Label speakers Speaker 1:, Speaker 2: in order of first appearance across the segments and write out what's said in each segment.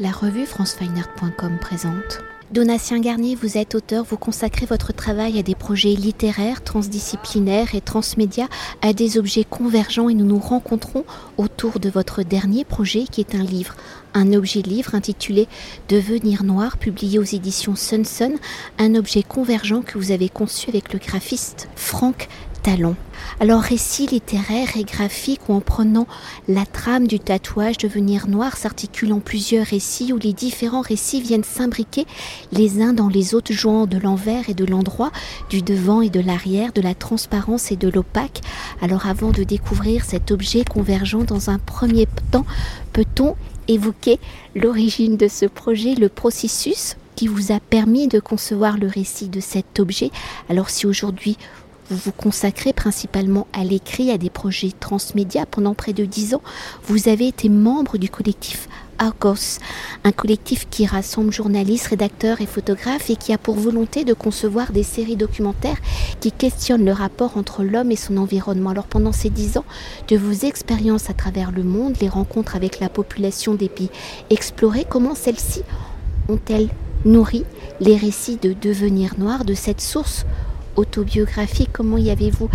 Speaker 1: La revue francefineart.com présente. Donatien Garnier, vous êtes auteur, vous consacrez votre travail à des projets littéraires, transdisciplinaires et transmédia, à des objets convergents et nous nous rencontrons autour de votre dernier projet qui est un livre, un objet livre intitulé Devenir noir, publié aux éditions Sun un objet convergent que vous avez conçu avec le graphiste Franck Alors récit littéraire et graphique où en prenant la trame du tatouage devenir noir s'articule en plusieurs récits où les différents récits viennent s'imbriquer les uns dans les autres jouant de l'envers et de l'endroit, du devant et de l'arrière, de la transparence et de l'opaque. Alors avant de découvrir cet objet convergent dans un premier temps, peut-on évoquer l'origine de ce projet, le processus qui vous a permis de concevoir le récit de cet objet? Alors si aujourd'hui vous vous consacrez principalement à l'écrit, à des projets transmédia pendant près de dix ans. Vous avez été membre du collectif Argos, un collectif qui rassemble journalistes, rédacteurs et photographes et qui a pour volonté de concevoir des séries documentaires qui questionnent le rapport entre l'homme et son environnement. Alors pendant ces dix ans, de vos expériences à travers le monde, les rencontres avec la population des pays explorés, comment celles-ci ont-elles nourri les récits de devenir noir de cette source autobiographique, comment y avez-vous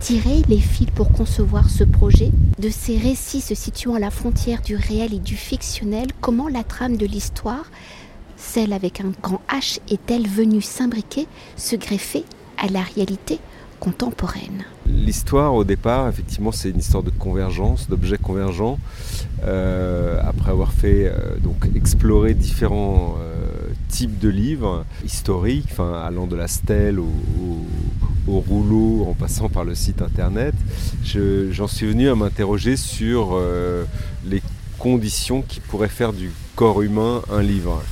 Speaker 1: tiré les fils pour concevoir ce projet De ces récits se situant à la frontière du réel et du fictionnel, comment la trame de l'histoire, celle avec un grand H, est-elle venue s'imbriquer, se greffer à la réalité contemporaine?
Speaker 2: L'histoire, au départ, effectivement, c'est une histoire de convergence, d'objets convergents. Euh, après avoir fait euh, donc explorer différents euh, type de livre historique, enfin, allant de la stèle au, rouleau en passant par le site internet, j'en suis venu à m'interroger sur euh, les conditions qui pourraient faire du corps humain un livre.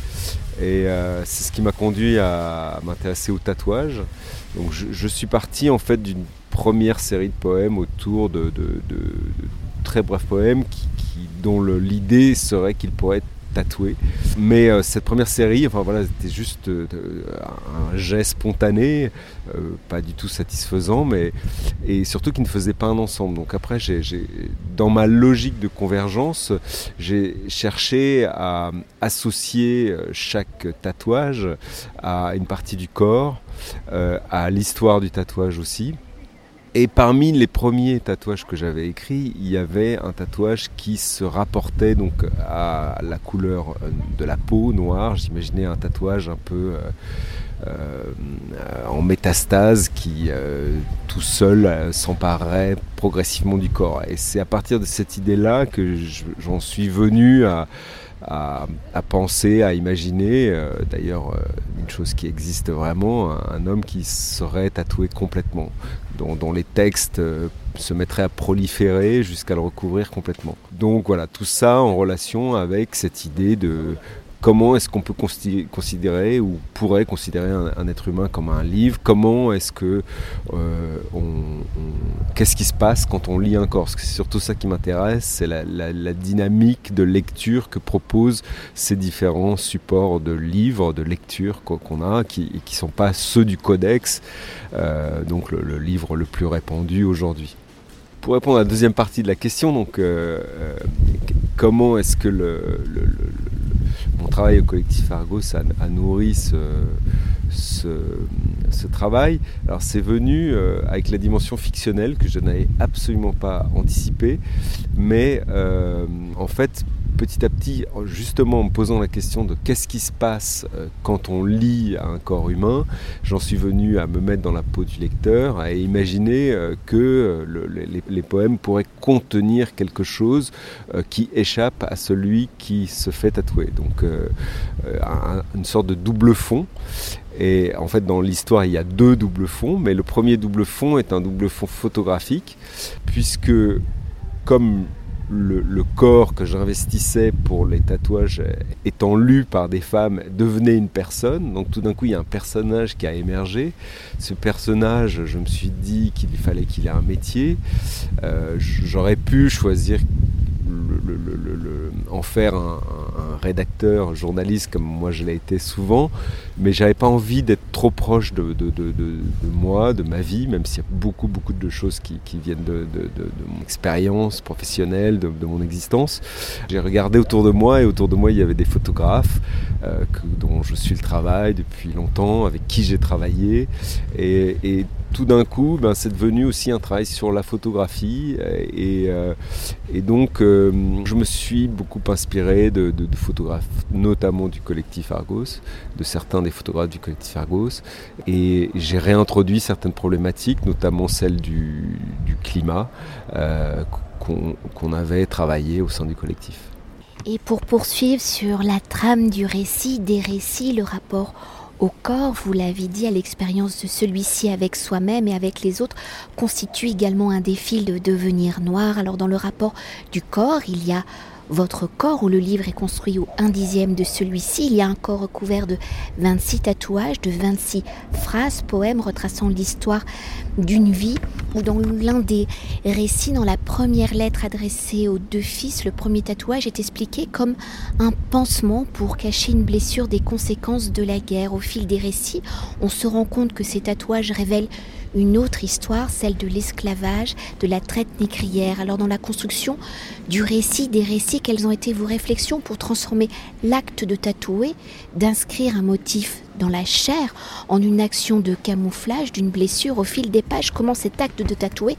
Speaker 2: Et euh, c'est ce qui m'a conduit à m'intéresser au tatouage. Donc je, suis parti en fait d'une première série de poèmes autour de, très brefs poèmes dont l'idée serait qu'ils pourraient être tatoué. Mais euh, cette première série, enfin voilà, c'était juste euh, un geste spontané, euh, pas du tout satisfaisant, mais et surtout qui ne faisait pas un ensemble. Donc après, j'ai, dans ma logique de convergence, j'ai cherché à associer chaque tatouage à une partie du corps, à l'histoire du tatouage aussi. Et parmi les premiers tatouages que j'avais écrits, il y avait un tatouage qui se rapportait donc à la couleur de la peau noire. J'imaginais un tatouage un peu euh, euh, en métastase qui euh, tout seul s'emparerait progressivement du corps. Et c'est à partir de cette idée-là que j'en suis venu à, à, penser, à imaginer. D'ailleurs, une chose qui existe vraiment, un homme qui serait tatoué complètement, dont, les textes euh, se mettraient à proliférer jusqu'à le recouvrir complètement. Donc voilà, tout ça en relation avec cette idée de comment est-ce qu'on peut considérer ou pourrait considérer un, être humain comme un livre? Comment est-ce que euh, qu'est-ce qui se passe quand on lit un corps? C'est surtout ça qui m'intéresse, c'est la, dynamique de lecture que proposent ces différents supports de livres, de lecture qu'on a, qui ne sont pas ceux du codex, euh, donc le, livre le plus répandu aujourd'hui. Pour répondre à la deuxième partie de la question, donc euh, comment est-ce que le mon travail au collectif Argos a, nourri ce, travail. Alors c'est venu euh, avec la dimension fictionnelle que je n'avais absolument pas anticipée, mais euh, en fait petit à petit, justement en me posant la question de qu'est-ce qui se passe euh, quand on lit un corps humain, j'en suis venu à me mettre dans la peau du lecteur, à imaginer euh, que euh, les, poèmes pourraient contenir quelque chose qui échappe à celui qui se fait tatouer. Donc une sorte de double fond. Et en fait, dans l'histoire, il y a deux doubles fonds, mais le premier double fond est un double fond photographique, puisque comme le, corps que j'investissais pour les tatouages étant lu par des femmes devenait une personne. Donc tout d'un coup, il y a un personnage qui a émergé. Ce personnage, je me suis dit qu'il fallait qu'il ait un métier. Euh, j'aurais pu choisir en faire un, rédacteur, un journaliste comme moi je l'ai été souvent, mais j'avais pas envie d'être trop proche de, moi, de ma vie, même s'il y a beaucoup beaucoup de choses qui, viennent de, mon expérience professionnelle, de, mon existence. J'ai regardé autour de moi et autour de moi il y avait des photographes euh, dont je suis le travail depuis longtemps, avec qui j'ai travaillé, et tout d'un coup, ben, c'est devenu aussi un travail sur la photographie. Et, euh, donc, euh, je me suis beaucoup inspiré de, photographes, notamment du collectif Argos, de certains des photographes du collectif Argos. Et j'ai réintroduit certaines problématiques, notamment celle du, climat, euh, qu'on avait travaillé au sein du collectif.
Speaker 1: Et pour poursuivre sur la trame du récit, des récits, le rapport au corps, vous l'avez dit, à l'expérience de celui-ci avec soi-même et avec les autres, constitue également un défi de devenir noir. Alors dans le rapport du corps, il y a votre corps, où le livre est construit au un dixième de celui-ci, il y a un corps recouvert de 26 tatouages, de 26 phrases, poèmes retraçant l'histoire d'une vie, dans l'un des récits, dans la première lettre adressée aux deux fils, le premier tatouage est expliqué comme un pansement pour cacher une blessure des conséquences de la guerre. Au fil des récits, on se rend compte que ces tatouages révèlent une autre histoire, celle de l'esclavage, de la traite négrière. Alors dans la construction du récit, des récits, quelles ont été vos réflexions pour transformer l'acte de tatouer, d'inscrire un motif dans la chair en une action de camouflage d'une blessure au fil des pages? Comment cet acte de tatouer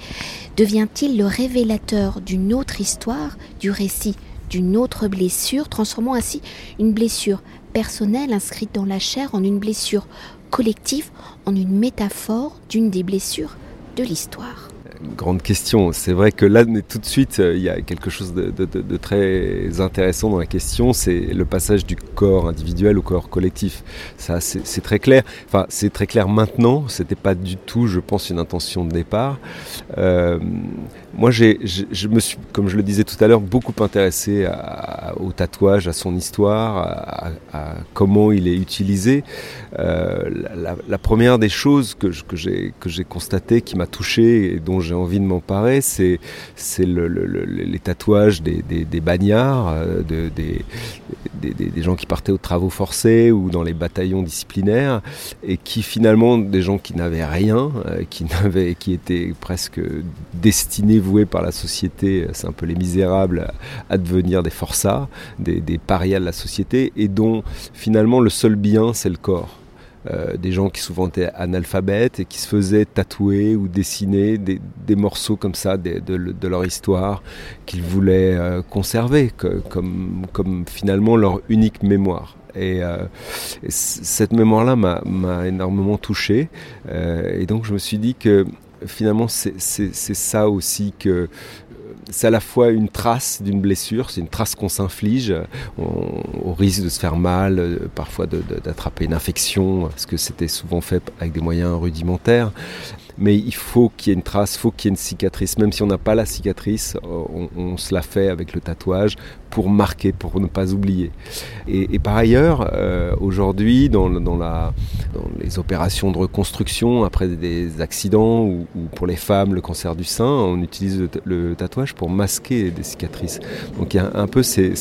Speaker 1: devient-il le révélateur d'une autre histoire, du récit d'une autre blessure, transformant ainsi une blessure personnelle inscrite dans la chair en une blessure collective en une métaphore d'une des blessures de l'histoire
Speaker 2: grande question. C'est vrai que là, tout de suite, euh, il y a quelque chose de, très intéressant dans la question, c'est le passage du corps individuel au corps collectif. Ça, c'est très clair. Enfin, c'est très clair maintenant. C'était pas du tout, je pense, une intention de départ. Euh, moi, je, me suis, comme je le disais tout à l'heure, beaucoup intéressé au tatouage, à son histoire, à, comment il est utilisé. Euh, la, première des choses que, que j'ai que j'ai constaté, qui m'a touché et dont j'ai envie de m'emparer, c'est le, les tatouages des, des, bagnards, euh, de, des, des, gens qui partaient aux travaux forcés ou dans les bataillons disciplinaires, et qui finalement des gens qui n'avaient rien, euh, qui qui étaient presque destinés, voués par la société, c'est un peu les misérables, à devenir des forçats, des, des parias de la société, et dont finalement le seul bien c'est le corps. Euh, des gens qui souvent étaient analphabètes et qui se faisaient tatouer ou dessiner des, morceaux comme ça de, leur histoire qu'ils voulaient euh, conserver comme, comme finalement leur unique mémoire. Et, euh, cette mémoire-là m'a énormément touché. et donc je me suis dit que finalement c'est ça aussi que c'est à la fois une trace d'une blessure, c'est une trace qu'on s'inflige au risque de se faire mal, euh, parfois d'attraper une infection, parce que c'était souvent fait avec des moyens rudimentaires mais il faut qu'il y ait une trace, il faut qu'il y ait une cicatrice. Même si on n'a pas la cicatrice, euh, on, se la fait avec le tatouage pour marquer, pour ne pas oublier. Et, par ailleurs, euh, aujourd'hui, dans, les opérations de reconstruction après des accidents ou, pour les femmes, le cancer du sein, on utilise le, tatouage pour masquer des cicatrices. Donc il y a un peu ces,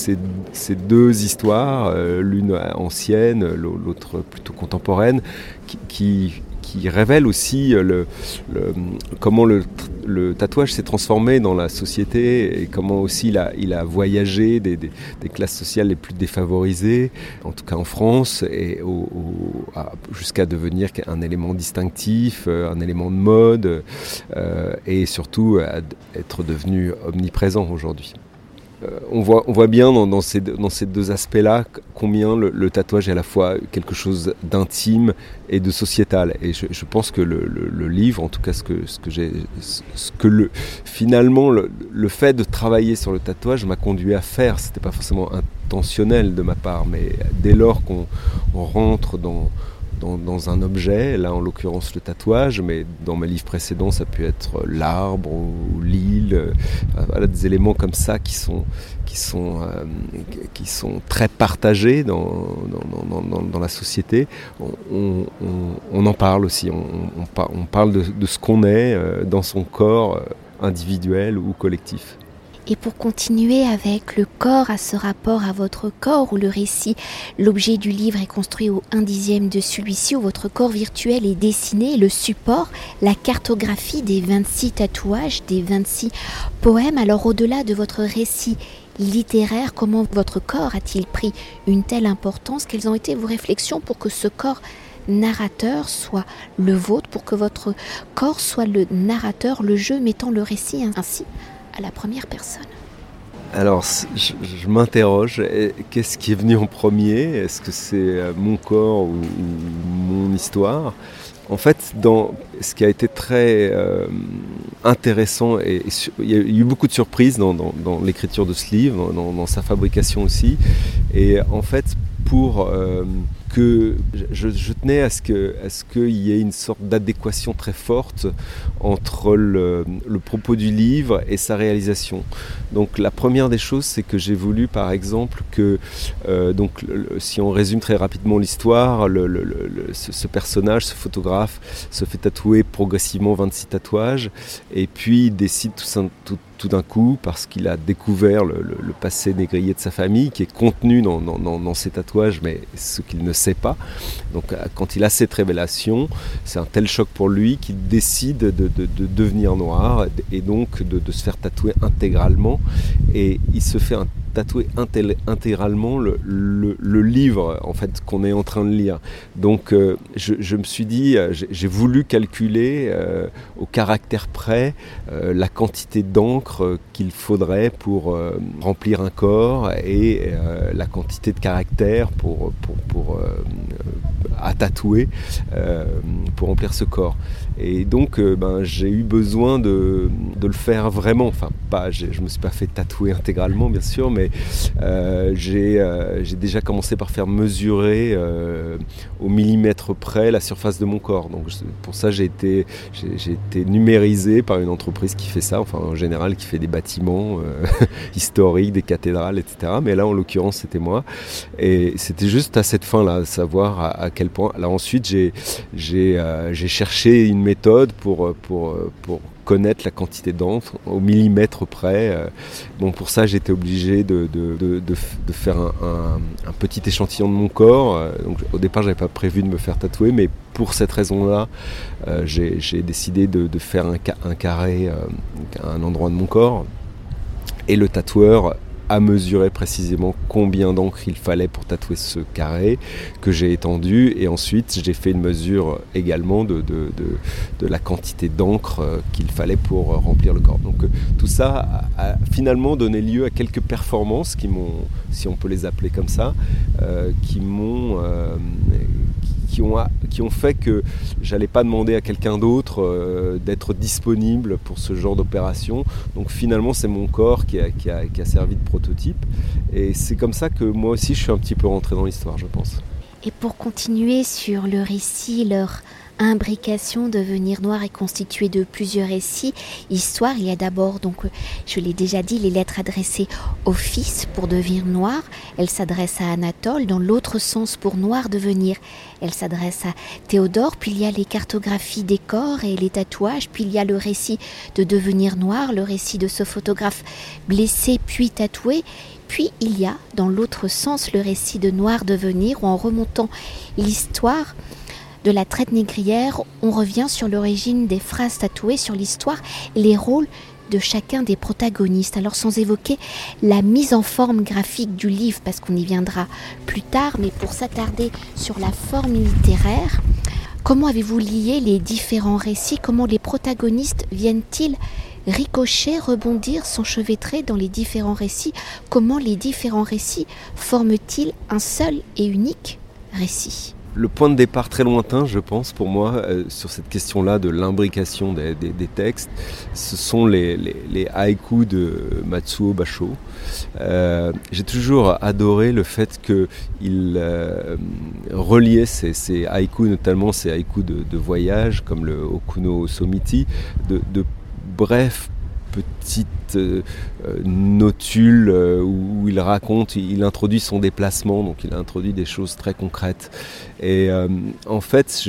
Speaker 2: deux histoires, euh, l'une ancienne, l'autre plutôt contemporaine, qui révèle aussi euh, comment le, tatouage s'est transformé dans la société et comment aussi il a, il a voyagé des, classes sociales les plus défavorisées, en tout cas en France, et jusqu'à devenir un élément distinctif, euh, un élément de mode, euh, et surtout être devenu omniprésent aujourd'hui. Euh, on, voit, on voit bien dans, ces, dans ces deux aspects-là combien le, tatouage est à la fois quelque chose d'intime et de sociétal. Et je, pense que le, livre, en tout cas ce que, ce que j'ai, ce que le, finalement le, fait de travailler sur le tatouage m'a conduit à faire, c'était pas forcément intentionnel de ma part, mais dès lors qu'on rentre dans dans, un objet, là en l'occurrence le tatouage, mais dans mes livres précédents ça peut être l'arbre ou l'île, euh, voilà, des éléments comme ça qui sont, qui sont, euh, qui sont très partagés dans, dans, la société. On, en parle aussi, on, parle de, ce qu'on est euh, dans son corps individuel ou collectif.
Speaker 1: Et pour continuer avec le corps à ce rapport à votre corps où le récit, l'objet du livre est construit au 1 dixième de celui-ci, où votre corps virtuel est dessiné, le support, la cartographie des 26 tatouages, des 26 poèmes. Alors au-delà de votre récit littéraire, comment votre corps a-t-il pris une telle importance? Quelles ont été vos réflexions pour que ce corps narrateur soit le vôtre, pour que votre corps soit le narrateur, le jeu mettant le récit ainsi? À la première personne.
Speaker 2: Alors, je, m'interroge, qu'est-ce qui est venu en premier? Est-ce que c'est euh, mon corps ou, mon histoire? En fait, dans ce qui a été très euh, intéressant, et, il y a eu beaucoup de surprises dans, l'écriture de ce livre, dans, sa fabrication aussi, et en fait, pour... Euh, que je, tenais à ce qu'il y ait une sorte d'adéquation très forte entre le, propos du livre et sa réalisation. Donc la première des choses, c'est que j'ai voulu par exemple que, euh, donc, si on résume très rapidement l'histoire, ce, personnage, ce photographe, se fait tatouer progressivement 26 tatouages et puis décide tout, tout, tout d'un coup parce qu'il a découvert le, passé négrier de sa famille qui est contenu dans, dans, ses tatouages, mais ce qu'il ne sait pas. Donc euh, quand il a cette révélation, c'est un tel choc pour lui qu'il décide de, devenir noir et donc de, se faire tatouer intégralement. Et il se fait un tatouer intégralement le, livre en fait qu'on est en train de lire. Donc euh, je, me suis dit, euh, j'ai voulu calculer euh, au caractère près la quantité d'encre qu'il faudrait pour remplir un corps et la quantité de caractère pour, pour, pour à tatouer pour remplir ce corps. Et donc ben, j'ai eu besoin de, de, le faire vraiment. Enfin, pas, je ne me suis pas fait tatouer intégralement bien sûr, mais euh, euh, j'ai déjà commencé par faire mesurer euh, au millimètre près la surface de mon corps. Donc pour ça, j'ai été, numérisé par une entreprise qui fait ça, enfin en général qui fait des bâtiments historiques, des cathédrales, etc. Mais là, en l'occurrence, c'était moi. Et c'était juste à cette fin-là, savoir à, quel point. Là ensuite, j'ai cherché une méthode pour, pour, pour connaître la quantité d'encre au millimètre près. Euh, bon, pour ça, j'étais obligé de, faire un, petit échantillon de mon corps. Euh, au départ, j'avais pas prévu de me faire tatouer, mais pour cette raison-là, euh, j'ai décidé de, faire un, un carré à un endroit de mon corps. Et le tatoueur à mesurer précisément combien d'encre il fallait pour tatouer ce carré que j'ai étendu et ensuite j'ai fait une mesure également de, de, de, la quantité d'encre euh, qu'il fallait pour euh, remplir le corps. Donc euh, tout ça a, finalement donné lieu à quelques performances qui m'ont, si on peut les appeler comme ça, qui m'ont qui ont, qui ont fait que j'allais pas demander à quelqu'un d'autre euh, d'être disponible pour ce genre d'opération. Donc finalement, c'est mon corps qui a, qui, a, qui a, servi de prototype. Et c'est comme ça que moi aussi, je suis un petit peu rentré dans l'histoire, je pense.
Speaker 1: Et pour continuer sur le récit, leur imbrication, devenir noir est constituée de plusieurs récits, histoires. Il y a d'abord, donc, je l'ai déjà dit, les lettres adressées au fils pour devenir noir. Elle s'adresse à Anatole dans l'autre sens pour noir devenir. Elle s'adresse à Théodore. Puis il y a les cartographies des corps et les tatouages. Puis il y a le récit de devenir noir, le récit de ce photographe blessé puis tatoué. Puis il y a, dans l'autre sens, le récit de Noir devenir, où en remontant l'histoire, de la traite négrière, on revient sur l'origine des phrases tatouées, sur l'histoire les rôles de chacun des protagonistes. Alors sans évoquer la mise en forme graphique du livre, parce qu'on y viendra plus tard, mais pour s'attarder sur la forme littéraire, comment avez-vous lié les différents récits? Comment les protagonistes viennent-ils ricocher, rebondir, s'enchevêtrer dans les différents récits? Comment les différents récits forment-ils un seul et unique récit?
Speaker 2: Le point de départ très lointain, je pense, pour moi, euh, sur cette question-là de l'imbrication des, textes, ce sont les, haïkus de Matsuo Basho. Euh, j'ai toujours adoré le fait qu'il euh, reliait ces, haïkus, notamment ces haïkus de, voyage, comme le Okuno Somiti, de, de brefs petite euh, euh, notule euh, où, il raconte, il introduit son déplacement, donc il introduit des choses très concrètes. Et en fait,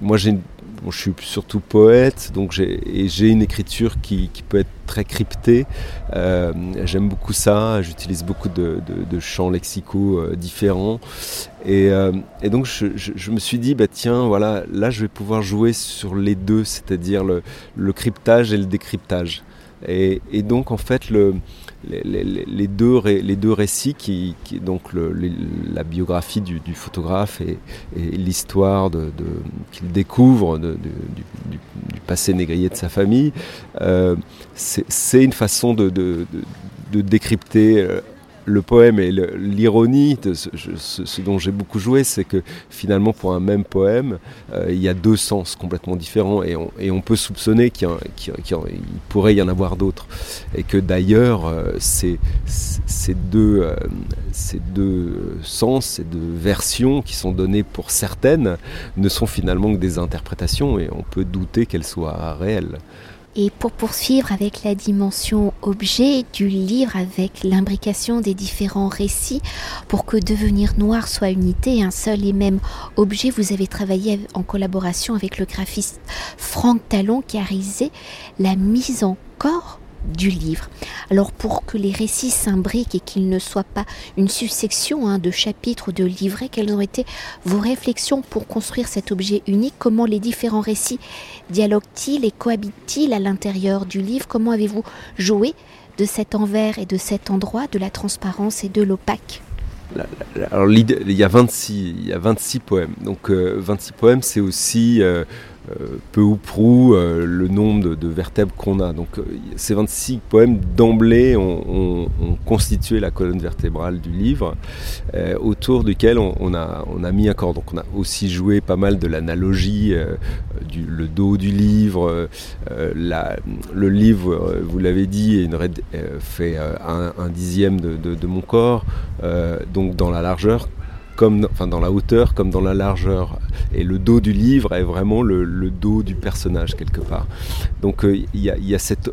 Speaker 2: moi j'ai je suis surtout poète, donc j'ai une écriture qui, peut être très cryptée. Euh, j'aime beaucoup ça, j'utilise beaucoup de, champs lexicaux euh, différents. Et, donc je, me suis dit, bah tiens, voilà, là je vais pouvoir jouer sur les deux, c'est-à-dire le, cryptage et le décryptage. Et, donc en fait, le, les, deux, les deux récits, qui, donc la biographie du, photographe et, l'histoire qu'il découvre du, passé négrier de sa famille, euh, c'est une façon de, décrypter euh, le poème et l'ironie, ce, dont j'ai beaucoup joué, c'est que finalement pour un même poème, euh, il y a deux sens complètement différents et on, peut soupçonner qu'il pourrait y en avoir d'autres. Et que d'ailleurs, euh, euh, ces deux sens, ces deux versions qui sont données pour certaines, ne sont finalement que des interprétations et on peut douter qu'elles soient réelles.
Speaker 1: Et pour poursuivre avec la dimension objet du livre, avec l'imbrication des différents récits, pour que Devenir Noir soit unité, un seul et même objet, vous avez travaillé en collaboration avec le graphiste Franck Talon qui a réalisé la mise en corps du livre. Alors pour que les récits s'imbriquent et qu'ils ne soient pas une succession hein, de chapitres ou de livrets, quelles ont été vos réflexions pour construire cet objet unique? Comment les différents récits dialoguent-ils et cohabitent-ils à l'intérieur du livre? Comment avez-vous joué de cet envers et de cet endroit, de la transparence et de l'opaque?
Speaker 2: Alors il y a 26, il y a 26 poèmes. Donc 26 euh, poèmes, c'est aussi euh, peu ou prou euh, le nombre de, vertèbres qu'on a. Donc euh, ces 26 poèmes d'emblée ont, constitué la colonne vertébrale du livre, autour duquel on, a, mis un corps. Donc on a aussi joué pas mal de l'analogie, le dos du livre. le livre, vous l'avez dit, fait un, dixième de, mon corps, donc dans la largeur comme dans la hauteur comme dans la largeur. Et le dos du livre est vraiment le, dos du personnage quelque part. Donc euh, il y, a cette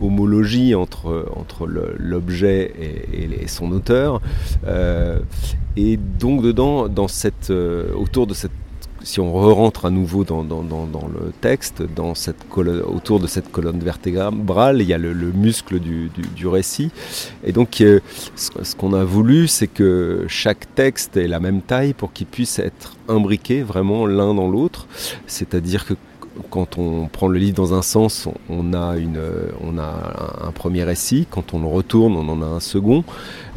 Speaker 2: homologie entre, entre l'objet et, son auteur. Euh, et donc dedans, dans cette, euh, autour de cette si on re-rentre à nouveau dans, le texte, dans cette autour de cette colonne vertébrale, il y a le, muscle du, récit. Et donc, euh, ce, qu'on a voulu, c'est que chaque texte ait la même taille pour qu'il puisse être imbriqué vraiment l'un dans l'autre. C'est-à-dire que quand on prend le livre dans un sens, on a, une, on a un premier récit. Quand on le retourne, on en a un second.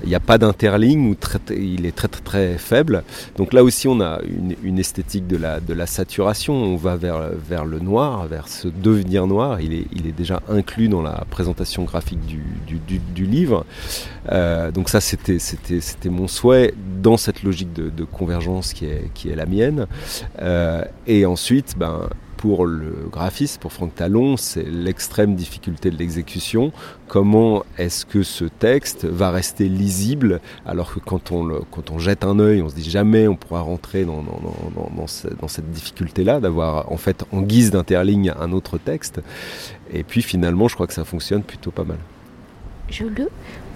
Speaker 2: Il n'y a pas d'interligne, il est très, très très faible. Donc là aussi, on a une, esthétique de la, de la saturation. On va vers, vers le noir, vers ce devenir noir. Il est, il est déjà inclus dans la présentation graphique du, du, livre. Euh, donc ça, c'était mon souhait dans cette logique de, convergence qui est, qui est la mienne. Euh, et ensuite, ben, pour le graphiste, pour Franck Talon, c'est l'extrême difficulté de l'exécution. Comment est-ce que ce texte va rester lisible alors que quand on, quand on jette un œil, on se dit jamais on pourra rentrer dans, cette difficulté-là, d'avoir en fait en guise d'interligne un autre texte. Et puis finalement, je crois que ça fonctionne plutôt pas mal.
Speaker 1: Je le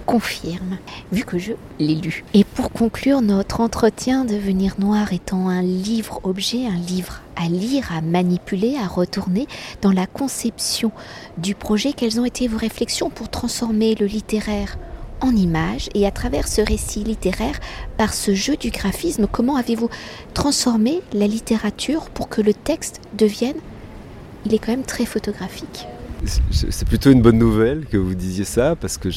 Speaker 1: confirme, vu que je l'ai lu. Et pour conclure notre entretien, Devenir Noir étant un livre-objet, un livre à lire, à manipuler, à retourner dans la conception du projet, quelles ont été vos réflexions pour transformer le littéraire en images et à travers ce récit littéraire, par ce jeu du graphisme, comment avez-vous transformé la littérature pour que le texte devienne, il est quand même très photographique
Speaker 2: c'est plutôt une bonne nouvelle que vous disiez ça, parce que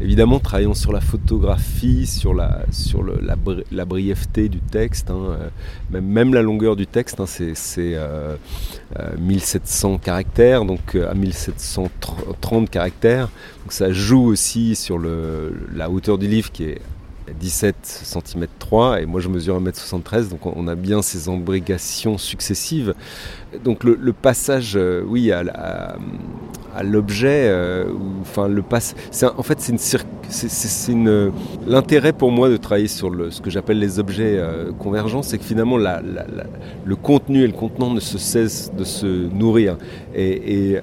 Speaker 2: évidemment, travaillons sur la photographie, sur la, sur la, brièveté du texte, hein, euh, même, la longueur du texte, hein, c'est 1700 euh, euh, caractères, donc à 1730 caractères, donc ça joue aussi sur la hauteur du livre qui est 17 cm 3 et moi je mesure 1m73 donc on a bien ces embrigations successives. Donc le, passage euh, oui à, l'objet euh, enfin le passe c'est en fait c'est une l'intérêt pour moi de travailler sur le, ce que j'appelle les objets euh, convergents c'est que finalement le contenu et le contenant ne se cessent de se nourrir. Et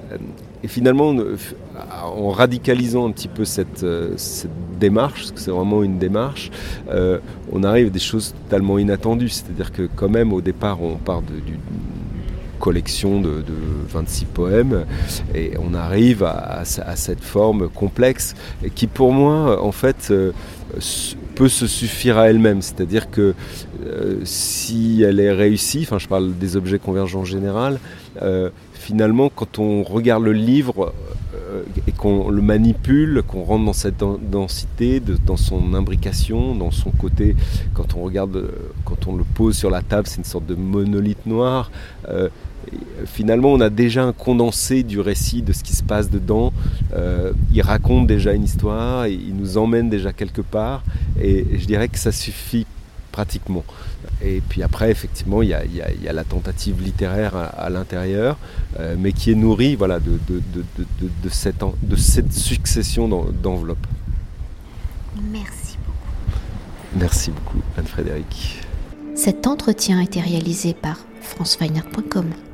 Speaker 2: finalement en radicalisant un petit peu cette, euh, démarche, parce que c'est vraiment une démarche, euh, on arrive à des choses totalement inattendues. C'est-à-dire que quand même au départ on part du, collection de, 26 poèmes et on arrive à, cette forme complexe qui pour moi en fait euh, peut se suffire à elle-même. C'est-à-dire que si elle est réussie, enfin je parle des objets convergents en général, finalement quand on regarde le livre et qu'on le manipule, qu'on rentre dans cette densité, dans son imbrication, dans son côté, quand on regarde, quand on le pose sur la table, c'est une sorte de monolithe noir. Euh, finalement, on a déjà un condensé du récit de ce qui se passe dedans. Euh, il raconte déjà une histoire, il nous emmène déjà quelque part, et je dirais que ça suffit pratiquement. Et puis après, effectivement, il y a, la tentative littéraire à, l'intérieur, euh, mais qui est nourrie voilà, de, de, cette, de cette succession d'enveloppes.
Speaker 1: Merci beaucoup.
Speaker 2: Merci beaucoup, Anne-Frédéric.
Speaker 1: Cet entretien a été réalisé par franceweiner.com.